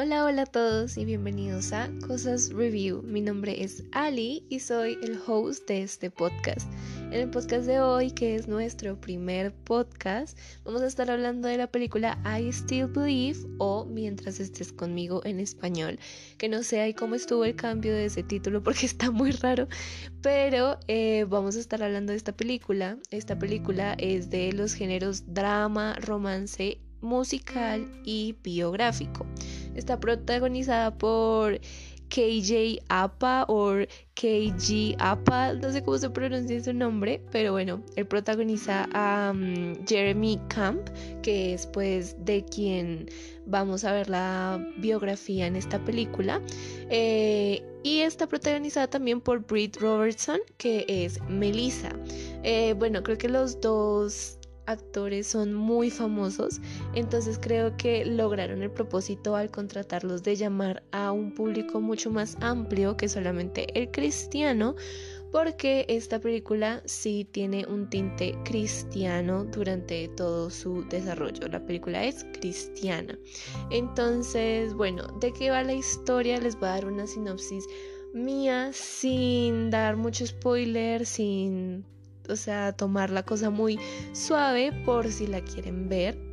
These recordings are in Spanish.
Hola, hola a todos y bienvenidos a Cosas Review. Mi nombre es Ali y soy el host de este podcast. En el podcast de hoy, que es nuestro primer podcast, vamos a estar hablando de la película I Still Believe o Mientras estés conmigo en español. Que no sé ahí cómo estuvo el cambio de ese título porque está muy raro, pero eh, vamos a estar hablando de esta película. Esta película es de los géneros drama, romance musical y biográfico. Está protagonizada por KJ Apa o KG Apa, no sé cómo se pronuncia su nombre, pero bueno, él protagoniza a mm, Jeremy Camp, que es pues de quien vamos a ver la biografía en esta película. Eh, y está protagonizada también por Britt Robertson, que es Melissa. Eh, bueno, creo que los dos actores son muy famosos, entonces creo que lograron el propósito al contratarlos de llamar a un público mucho más amplio que solamente el cristiano, porque esta película sí tiene un tinte cristiano durante todo su desarrollo. La película es cristiana. Entonces, bueno, ¿de qué va la historia? Les voy a dar una sinopsis mía sin dar mucho spoiler, sin o sea, tomar la cosa muy suave por si la quieren ver.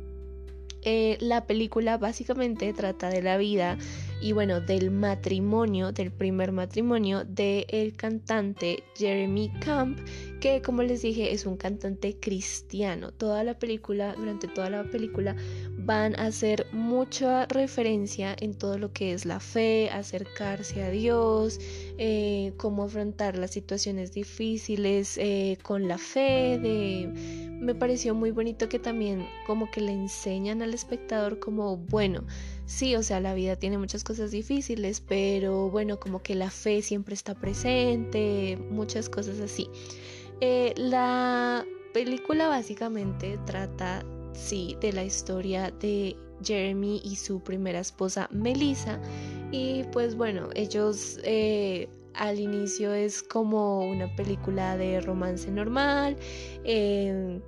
Eh, la película básicamente trata de la vida y bueno, del matrimonio, del primer matrimonio del el cantante Jeremy Camp, que como les dije es un cantante cristiano. Toda la película, durante toda la película van a hacer mucha referencia en todo lo que es la fe, acercarse a Dios, eh, cómo afrontar las situaciones difíciles eh, con la fe. Me pareció muy bonito que también como que le enseñan al espectador como, bueno, sí, o sea, la vida tiene muchas cosas difíciles, pero bueno, como que la fe siempre está presente, muchas cosas así. Eh, la película básicamente trata sí, de la historia de Jeremy y su primera esposa Melissa. Y pues bueno, ellos eh, al inicio es como una película de romance normal. Eh,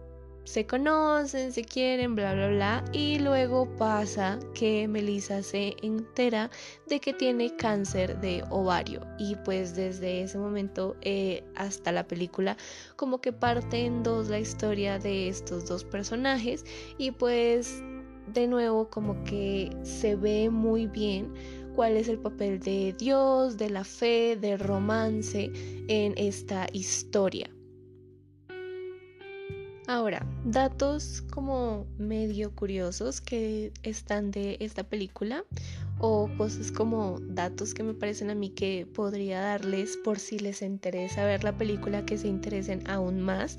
se conocen, se quieren, bla, bla, bla. Y luego pasa que Melissa se entera de que tiene cáncer de ovario. Y pues desde ese momento eh, hasta la película como que parte en dos la historia de estos dos personajes. Y pues de nuevo como que se ve muy bien cuál es el papel de Dios, de la fe, de romance en esta historia. Ahora, datos como medio curiosos que están de esta película o cosas como datos que me parecen a mí que podría darles por si les interesa ver la película, que se interesen aún más.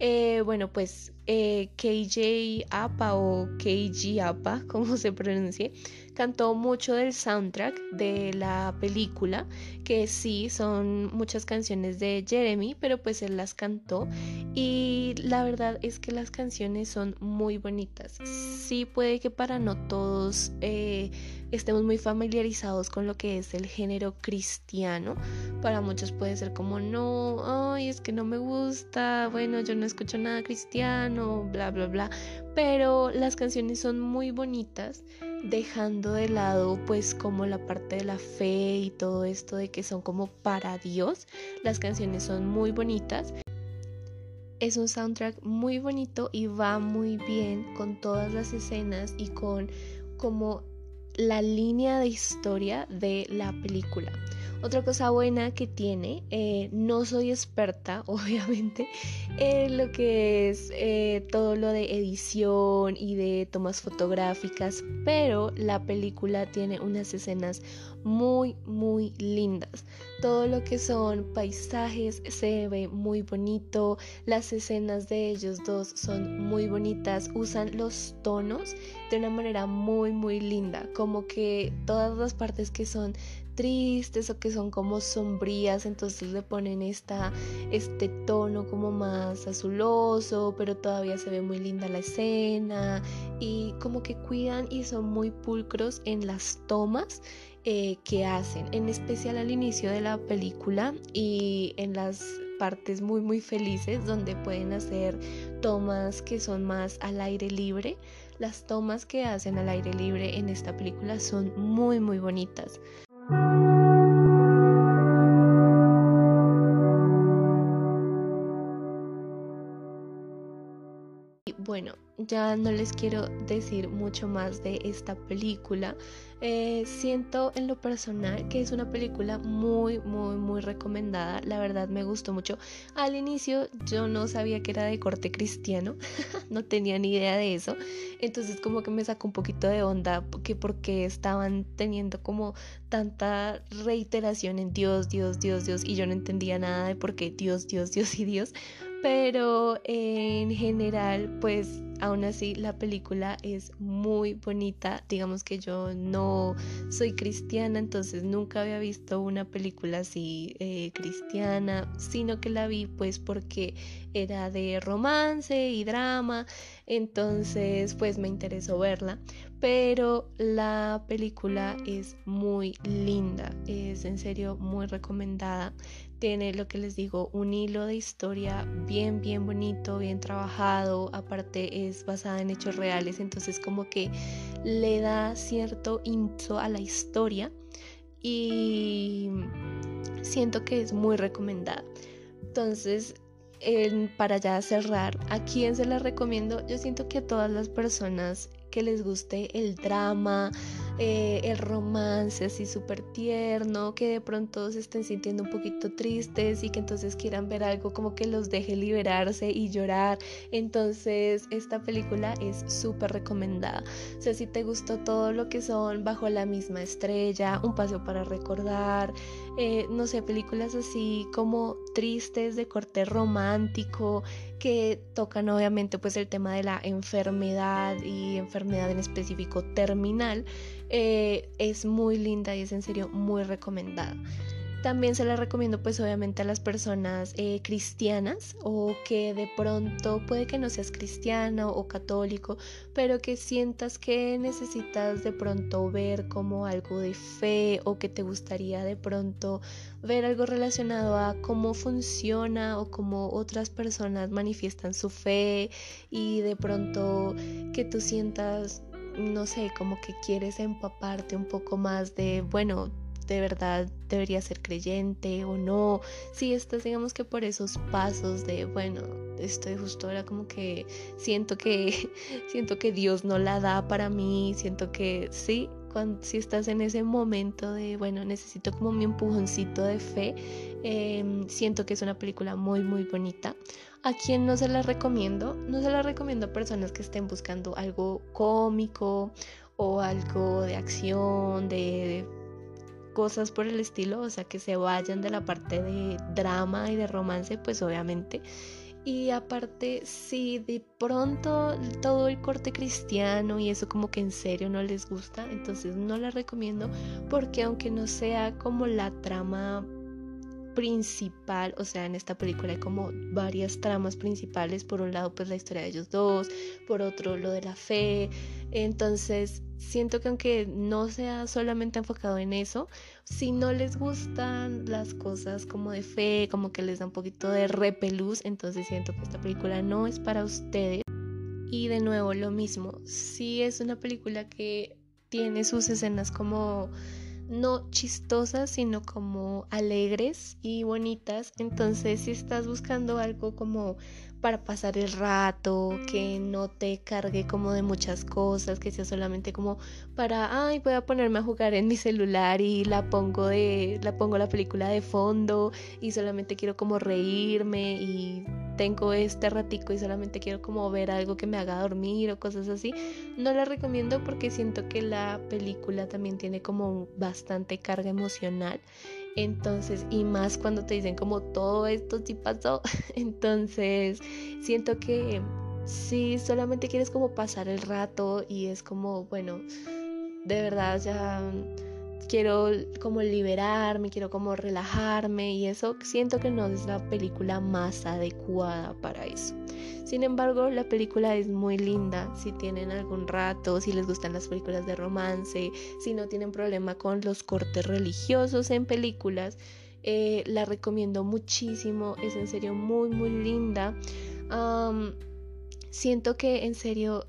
Eh, bueno, pues eh, KJ Apa o KG Apa, como se pronuncie, cantó mucho del soundtrack de la película, que sí son muchas canciones de Jeremy, pero pues él las cantó y la verdad es que las canciones son muy bonitas. Sí puede que para no todos eh, estemos muy familiarizados con lo que es el género cristiano. Para muchos puede ser como, no, ay, es que no me gusta, bueno, yo no escucho nada cristiano, bla, bla, bla. Pero las canciones son muy bonitas dejando de lado pues como la parte de la fe y todo esto de que son como para Dios. Las canciones son muy bonitas. Es un soundtrack muy bonito y va muy bien con todas las escenas y con como la línea de historia de la película. Otra cosa buena que tiene, eh, no soy experta, obviamente, en lo que es eh, todo lo de edición y de tomas fotográficas, pero la película tiene unas escenas muy, muy lindas. Todo lo que son paisajes se ve muy bonito, las escenas de ellos dos son muy bonitas, usan los tonos de una manera muy, muy linda, como que todas las partes que son tristes o que son como sombrías, entonces le ponen esta, este tono como más azuloso, pero todavía se ve muy linda la escena y como que cuidan y son muy pulcros en las tomas eh, que hacen, en especial al inicio de la película y en las partes muy muy felices donde pueden hacer tomas que son más al aire libre. Las tomas que hacen al aire libre en esta película son muy muy bonitas. Thank you. Bueno, ya no les quiero decir mucho más de esta película. Eh, siento en lo personal que es una película muy, muy, muy recomendada. La verdad me gustó mucho. Al inicio yo no sabía que era de corte cristiano, no tenía ni idea de eso. Entonces como que me sacó un poquito de onda porque, porque estaban teniendo como tanta reiteración en Dios, Dios, Dios, Dios y yo no entendía nada de por qué Dios, Dios, Dios y Dios pero en general pues aún así la película es muy bonita. Digamos que yo no soy cristiana entonces nunca había visto una película así eh, cristiana sino que la vi pues porque era de romance y drama entonces pues me interesó verla. Pero la película es muy linda es en serio muy recomendada tiene lo que les digo, un hilo de historia bien, bien bonito, bien trabajado, aparte es basada en hechos reales, entonces como que le da cierto impulso a la historia y siento que es muy recomendada. Entonces, para ya cerrar, ¿a quién se la recomiendo? Yo siento que a todas las personas que les guste el drama, eh, el romance así súper tierno, que de pronto se estén sintiendo un poquito tristes y que entonces quieran ver algo como que los deje liberarse y llorar. Entonces esta película es súper recomendada. O sea, si te gustó todo lo que son Bajo la misma estrella, Un paseo para recordar, eh, no sé, películas así como tristes de corte romántico, que tocan obviamente pues el tema de la enfermedad y enfermedad en específico terminal, eh, es muy linda y es en serio muy recomendada. También se la recomiendo pues obviamente a las personas eh, cristianas o que de pronto puede que no seas cristiano o católico, pero que sientas que necesitas de pronto ver como algo de fe o que te gustaría de pronto ver algo relacionado a cómo funciona o cómo otras personas manifiestan su fe y de pronto que tú sientas no sé, como que quieres empaparte un poco más de, bueno, de verdad debería ser creyente o no, si estás digamos que por esos pasos de, bueno, estoy justo ahora como que siento que, siento que Dios no la da para mí, siento que sí, cuando, si estás en ese momento de, bueno, necesito como mi empujoncito de fe, em, siento que es una película muy, muy bonita. ¿A quién no se la recomiendo? No se la recomiendo a personas que estén buscando algo cómico o algo de acción, de cosas por el estilo, o sea, que se vayan de la parte de drama y de romance, pues obviamente. Y aparte, si de pronto todo el corte cristiano y eso como que en serio no les gusta, entonces no la recomiendo porque aunque no sea como la trama principal, o sea, en esta película hay como varias tramas principales, por un lado pues la historia de ellos dos, por otro lo de la fe, entonces siento que aunque no sea solamente enfocado en eso, si no les gustan las cosas como de fe, como que les da un poquito de repelús, entonces siento que esta película no es para ustedes. Y de nuevo lo mismo, si es una película que tiene sus escenas como no chistosas, sino como alegres y bonitas. Entonces, si estás buscando algo como para pasar el rato, que no te cargue como de muchas cosas, que sea solamente como para, ay, voy a ponerme a jugar en mi celular y la pongo de la pongo la película de fondo y solamente quiero como reírme y tengo este ratico y solamente quiero como ver algo que me haga dormir o cosas así. No la recomiendo porque siento que la película también tiene como bastante carga emocional entonces, y más cuando te dicen como todo esto sí pasó. Entonces, siento que si solamente quieres como pasar el rato y es como, bueno, de verdad ya quiero como liberarme, quiero como relajarme y eso siento que no es la película más adecuada para eso. Sin embargo, la película es muy linda. Si tienen algún rato, si les gustan las películas de romance, si no tienen problema con los cortes religiosos en películas, Eh, la recomiendo muchísimo, es en serio muy, muy linda. siento que en serio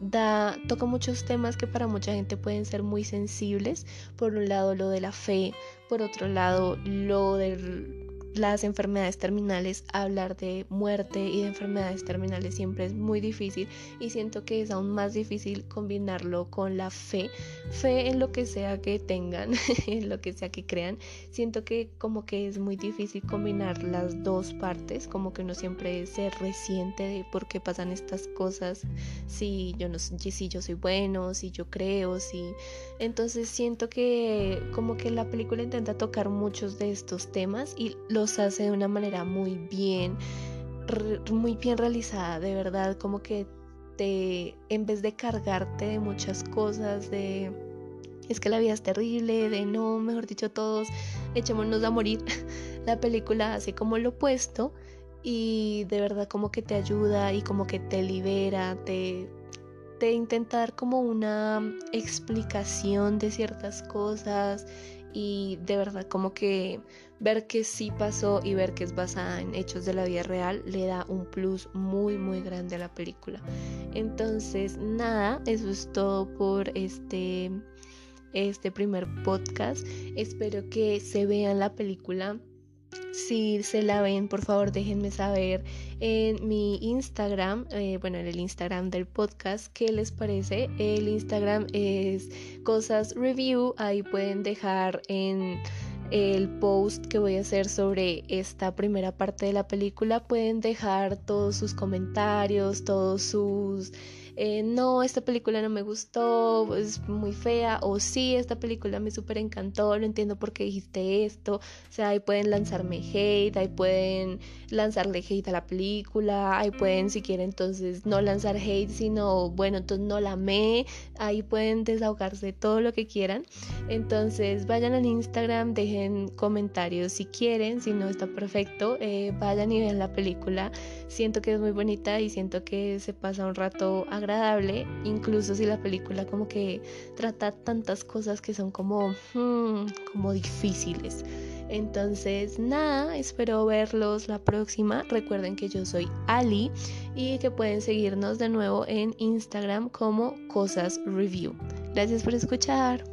da, toca muchos temas que para mucha gente pueden ser muy sensibles. Por un lado lo de la fe, por otro lado lo del las enfermedades terminales, hablar de muerte y de enfermedades terminales siempre es muy difícil y siento que es aún más difícil combinarlo con la fe, fe en lo que sea que tengan, en lo que sea que crean. Siento que como que es muy difícil combinar las dos partes, como que uno siempre se resiente de por qué pasan estas cosas, si yo no si yo soy bueno, si yo creo, si entonces siento que como que la película intenta tocar muchos de estos temas y los hace de una manera muy bien, muy bien realizada, de verdad, como que te, en vez de cargarte de muchas cosas, de es que la vida es terrible, de no, mejor dicho, todos echémonos a morir, la película hace como lo opuesto y de verdad como que te ayuda y como que te libera, te, te intenta dar como una explicación de ciertas cosas y de verdad como que ver que sí pasó y ver que es basada en hechos de la vida real le da un plus muy muy grande a la película. Entonces nada, eso es todo por este, este primer podcast. Espero que se vean la película. Si se la ven, por favor déjenme saber en mi Instagram, eh, bueno, en el Instagram del podcast, qué les parece. El Instagram es Cosas Review, ahí pueden dejar en el post que voy a hacer sobre esta primera parte de la película. Pueden dejar todos sus comentarios, todos sus eh, no, esta película no me gustó, es muy fea, o sí, esta película me súper encantó, no entiendo por qué dijiste esto. O sea, ahí pueden lanzarme hate, ahí pueden lanzarle hate a la película, ahí pueden, si quieren, entonces no lanzar hate, sino, bueno, entonces no la amé, ahí pueden desahogarse todo lo que quieran. Entonces, vayan al Instagram, dejen comentarios si quieren, si no está perfecto, eh, vayan y vean la película. Siento que es muy bonita y siento que se pasa un rato agradable incluso si la película como que trata tantas cosas que son como, hmm, como difíciles. Entonces, nada, espero verlos la próxima. Recuerden que yo soy Ali y que pueden seguirnos de nuevo en Instagram como Cosas Review. Gracias por escuchar.